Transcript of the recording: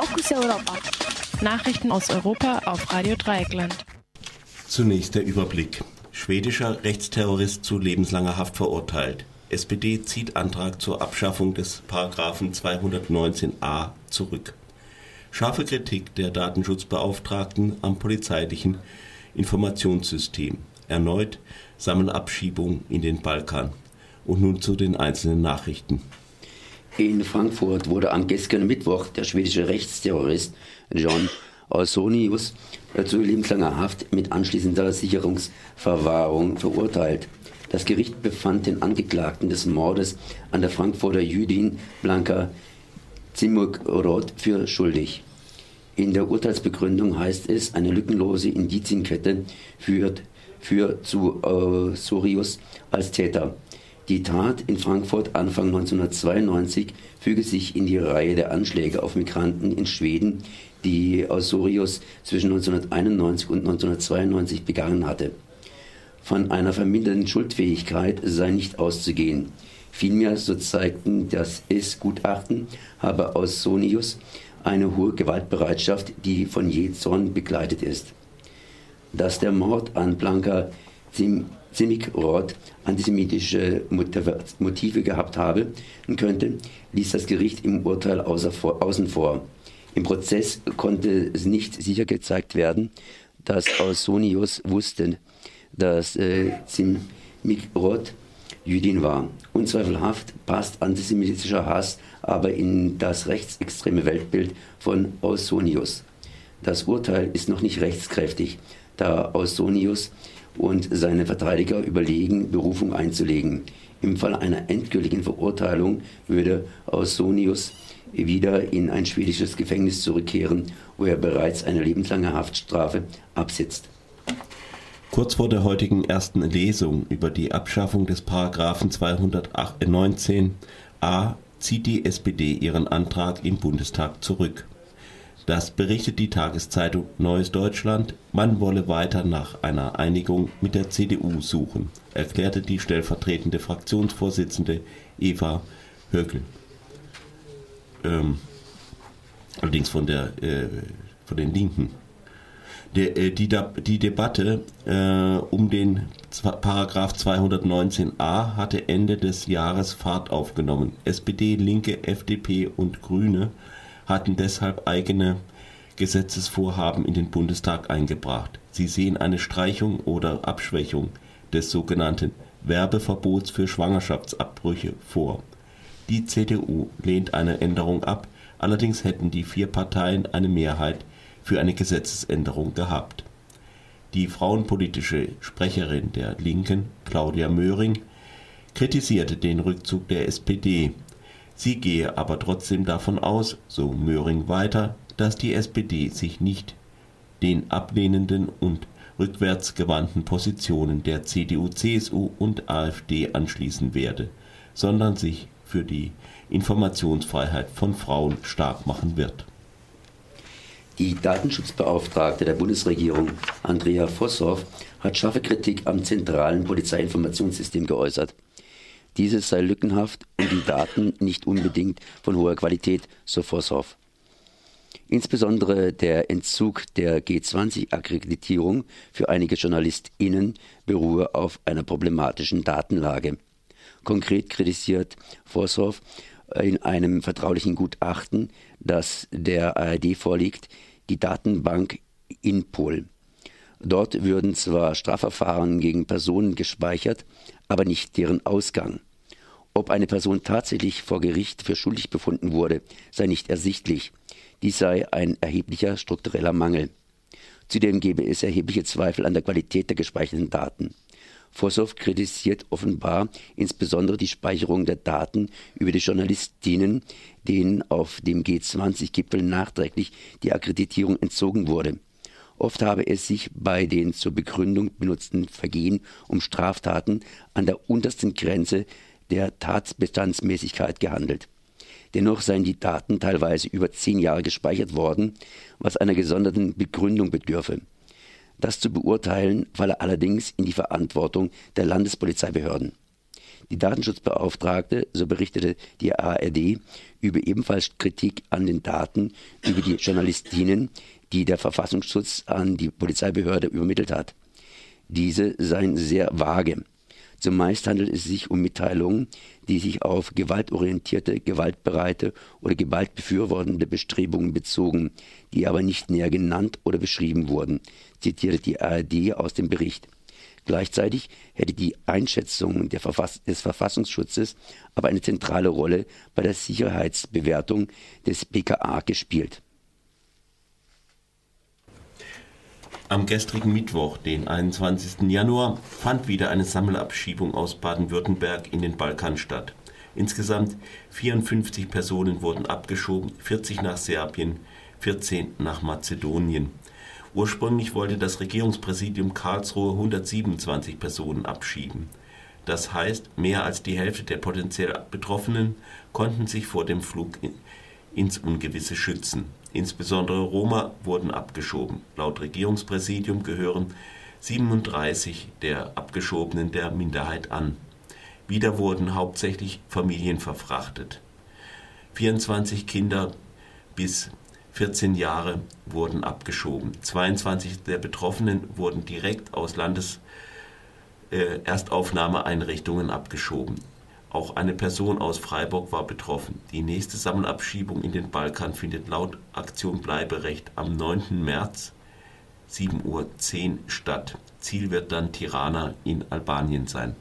Fokus Europa. Nachrichten aus Europa auf Radio Dreieckland. Zunächst der Überblick. Schwedischer Rechtsterrorist zu lebenslanger Haft verurteilt. SPD zieht Antrag zur Abschaffung des Paragraphen 219a zurück. Scharfe Kritik der Datenschutzbeauftragten am polizeilichen Informationssystem. Erneut Sammelabschiebung in den Balkan. Und nun zu den einzelnen Nachrichten. In Frankfurt wurde am gestrigen Mittwoch der schwedische Rechtsterrorist John Ausonius zu lebenslanger Haft mit anschließender Sicherungsverwahrung verurteilt. Das Gericht befand den Angeklagten des Mordes an der Frankfurter Jüdin Blanka Zimurrod für schuldig. In der Urteilsbegründung heißt es, eine lückenlose Indizienkette führt, führt zu äh, Sorius als Täter. Die Tat in Frankfurt Anfang 1992 füge sich in die Reihe der Anschläge auf Migranten in Schweden, die Osorius zwischen 1991 und 1992 begangen hatte. Von einer vermindernden Schuldfähigkeit sei nicht auszugehen. Vielmehr, so zeigten das S-Gutachten, habe Ausonius eine hohe Gewaltbereitschaft, die von Jezorn begleitet ist. Dass der Mord an Blanka Zimikrod antisemitische Motive gehabt habe könnte, ließ das Gericht im Urteil außen vor. Im Prozess konnte es nicht sicher gezeigt werden, dass Ausonius wusste, dass äh, Zimikrod Jüdin war. Unzweifelhaft passt antisemitischer Hass aber in das rechtsextreme Weltbild von Ausonius. Das Urteil ist noch nicht rechtskräftig, da Ausonius und seine Verteidiger überlegen, Berufung einzulegen. Im Fall einer endgültigen Verurteilung würde Ausonius wieder in ein schwedisches Gefängnis zurückkehren, wo er bereits eine lebenslange Haftstrafe absitzt. Kurz vor der heutigen ersten Lesung über die Abschaffung des Paragraphen 219a zieht die SPD ihren Antrag im Bundestag zurück. Das berichtet die Tageszeitung Neues Deutschland. Man wolle weiter nach einer Einigung mit der CDU suchen, erklärte die stellvertretende Fraktionsvorsitzende Eva Höckel. Ähm, allerdings von der äh, von den Linken. Der, äh, die, die, Debatte äh, um den Paragraph 219a hatte Ende des Jahres Fahrt aufgenommen. SPD, Linke, FDP und Grüne hatten deshalb eigene Gesetzesvorhaben in den Bundestag eingebracht. Sie sehen eine Streichung oder Abschwächung des sogenannten Werbeverbots für Schwangerschaftsabbrüche vor. Die CDU lehnt eine Änderung ab, allerdings hätten die vier Parteien eine Mehrheit für eine Gesetzesänderung gehabt. Die frauenpolitische Sprecherin der Linken, Claudia Möhring, kritisierte den Rückzug der SPD. Sie gehe aber trotzdem davon aus, so Möhring weiter, dass die SPD sich nicht den ablehnenden und rückwärtsgewandten Positionen der CDU, CSU und AfD anschließen werde, sondern sich für die Informationsfreiheit von Frauen stark machen wird. Die Datenschutzbeauftragte der Bundesregierung, Andrea Vosshoff, hat scharfe Kritik am zentralen Polizeiinformationssystem geäußert. Dieses sei lückenhaft und die Daten nicht unbedingt von hoher Qualität, so Vosshoff. Insbesondere der Entzug der G20-Akkreditierung für einige JournalistInnen beruhe auf einer problematischen Datenlage. Konkret kritisiert Vosshoff in einem vertraulichen Gutachten, das der ARD vorliegt, die Datenbank Inpol. Dort würden zwar Strafverfahren gegen Personen gespeichert, aber nicht deren Ausgang. Ob eine Person tatsächlich vor Gericht für schuldig befunden wurde, sei nicht ersichtlich. Dies sei ein erheblicher struktureller Mangel. Zudem gebe es erhebliche Zweifel an der Qualität der gespeicherten Daten. Vossow kritisiert offenbar insbesondere die Speicherung der Daten über die Journalistinnen, denen auf dem G20-Gipfel nachträglich die Akkreditierung entzogen wurde. Oft habe es sich bei den zur Begründung benutzten Vergehen um Straftaten an der untersten Grenze der Tatbestandsmäßigkeit gehandelt. Dennoch seien die Daten teilweise über zehn Jahre gespeichert worden, was einer gesonderten Begründung bedürfe. Das zu beurteilen falle allerdings in die Verantwortung der Landespolizeibehörden. Die Datenschutzbeauftragte, so berichtete die ARD, übe ebenfalls Kritik an den Daten über die Journalistinnen, die der Verfassungsschutz an die Polizeibehörde übermittelt hat. Diese seien sehr vage. Zumeist handelt es sich um Mitteilungen, die sich auf gewaltorientierte, gewaltbereite oder gewaltbefürwortende Bestrebungen bezogen, die aber nicht näher genannt oder beschrieben wurden, zitierte die ARD aus dem Bericht. Gleichzeitig hätte die Einschätzung Verfass des Verfassungsschutzes aber eine zentrale Rolle bei der Sicherheitsbewertung des BKA gespielt. Am gestrigen Mittwoch, den 21. Januar, fand wieder eine Sammelabschiebung aus Baden-Württemberg in den Balkan statt. Insgesamt 54 Personen wurden abgeschoben, 40 nach Serbien, 14 nach Mazedonien. Ursprünglich wollte das Regierungspräsidium Karlsruhe 127 Personen abschieben. Das heißt, mehr als die Hälfte der potenziell Betroffenen konnten sich vor dem Flug ins Ungewisse schützen. Insbesondere Roma wurden abgeschoben. Laut Regierungspräsidium gehören 37 der Abgeschobenen der Minderheit an. Wieder wurden hauptsächlich Familien verfrachtet. 24 Kinder bis 14 Jahre wurden abgeschoben. 22 der Betroffenen wurden direkt aus Landeserstaufnahmeeinrichtungen äh, abgeschoben. Auch eine Person aus Freiburg war betroffen. Die nächste Sammelabschiebung in den Balkan findet laut Aktion Bleiberecht am 9. März 7.10 Uhr statt. Ziel wird dann Tirana in Albanien sein